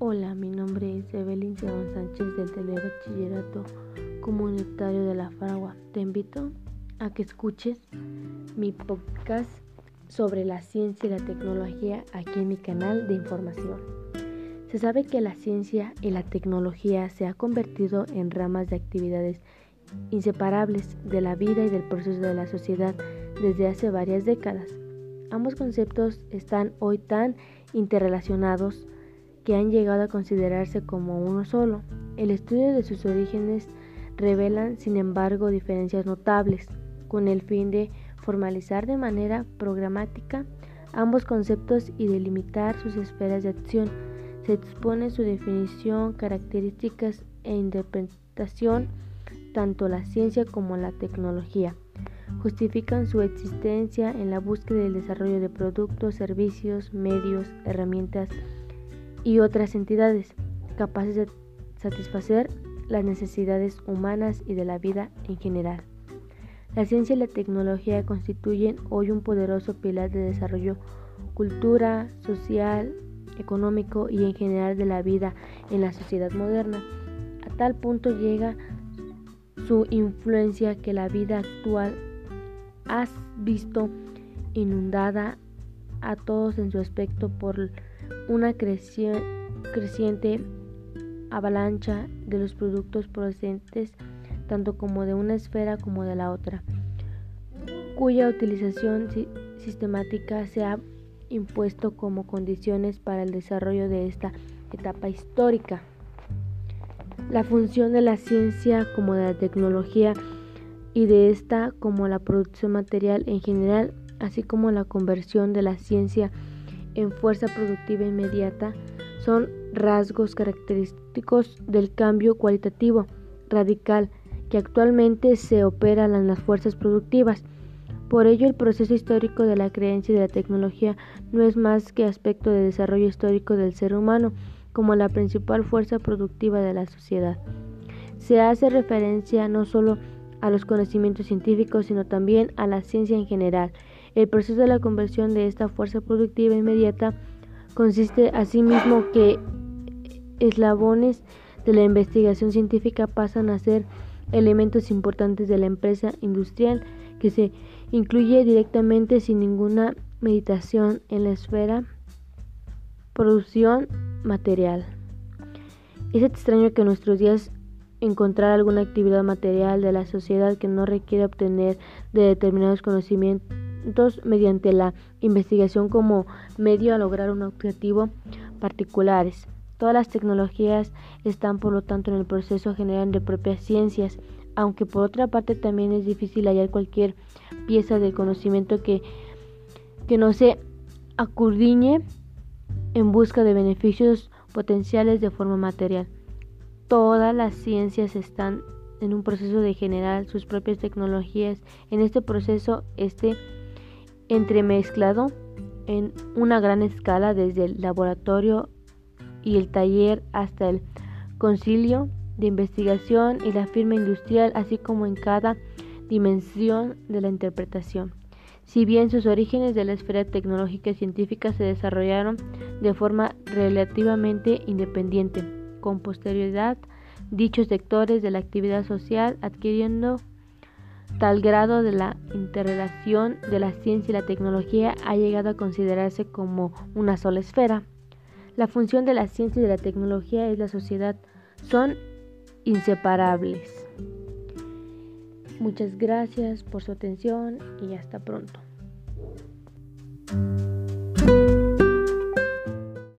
Hola, mi nombre es Evelyn Seban Sánchez del Telebachillerato Comunitario de La Fragua. Te invito a que escuches mi podcast sobre la ciencia y la tecnología aquí en mi canal de información. Se sabe que la ciencia y la tecnología se ha convertido en ramas de actividades inseparables de la vida y del proceso de la sociedad desde hace varias décadas. Ambos conceptos están hoy tan interrelacionados que han llegado a considerarse como uno solo. El estudio de sus orígenes revelan, sin embargo, diferencias notables, con el fin de formalizar de manera programática ambos conceptos y delimitar sus esferas de acción. Se expone su definición, características e interpretación tanto la ciencia como la tecnología. Justifican su existencia en la búsqueda del desarrollo de productos, servicios, medios, herramientas y otras entidades capaces de satisfacer las necesidades humanas y de la vida en general. La ciencia y la tecnología constituyen hoy un poderoso pilar de desarrollo cultura, social, económico y en general de la vida en la sociedad moderna. A tal punto llega su influencia que la vida actual ha visto inundada a todos en su aspecto por una creciente avalancha de los productos procedentes tanto como de una esfera como de la otra, cuya utilización sistemática se ha impuesto como condiciones para el desarrollo de esta etapa histórica. La función de la ciencia como de la tecnología y de esta como la producción material en general, así como la conversión de la ciencia en fuerza productiva inmediata, son rasgos característicos del cambio cualitativo radical que actualmente se opera en las fuerzas productivas. Por ello, el proceso histórico de la creencia y de la tecnología no es más que aspecto de desarrollo histórico del ser humano como la principal fuerza productiva de la sociedad. Se hace referencia no solo a los conocimientos científicos, sino también a la ciencia en general. El proceso de la conversión de esta fuerza productiva inmediata consiste asimismo que eslabones de la investigación científica pasan a ser elementos importantes de la empresa industrial que se incluye directamente sin ninguna meditación en la esfera producción material. Es extraño que en nuestros días encontrar alguna actividad material de la sociedad que no requiere obtener de determinados conocimientos mediante la investigación como medio a lograr un objetivo particulares. Todas las tecnologías están por lo tanto en el proceso general de propias ciencias, aunque por otra parte también es difícil hallar cualquier pieza de conocimiento que, que no se acurdiñe en busca de beneficios potenciales de forma material. Todas las ciencias están en un proceso de generar sus propias tecnologías. En este proceso, este entremezclado en una gran escala desde el laboratorio y el taller hasta el concilio de investigación y la firma industrial, así como en cada dimensión de la interpretación. Si bien sus orígenes de la esfera tecnológica y científica se desarrollaron de forma relativamente independiente, con posterioridad, dichos sectores de la actividad social adquiriendo tal grado de la interrelación de la ciencia y la tecnología ha llegado a considerarse como una sola esfera. La función de la ciencia y de la tecnología es la sociedad. Son inseparables. Muchas gracias por su atención y hasta pronto.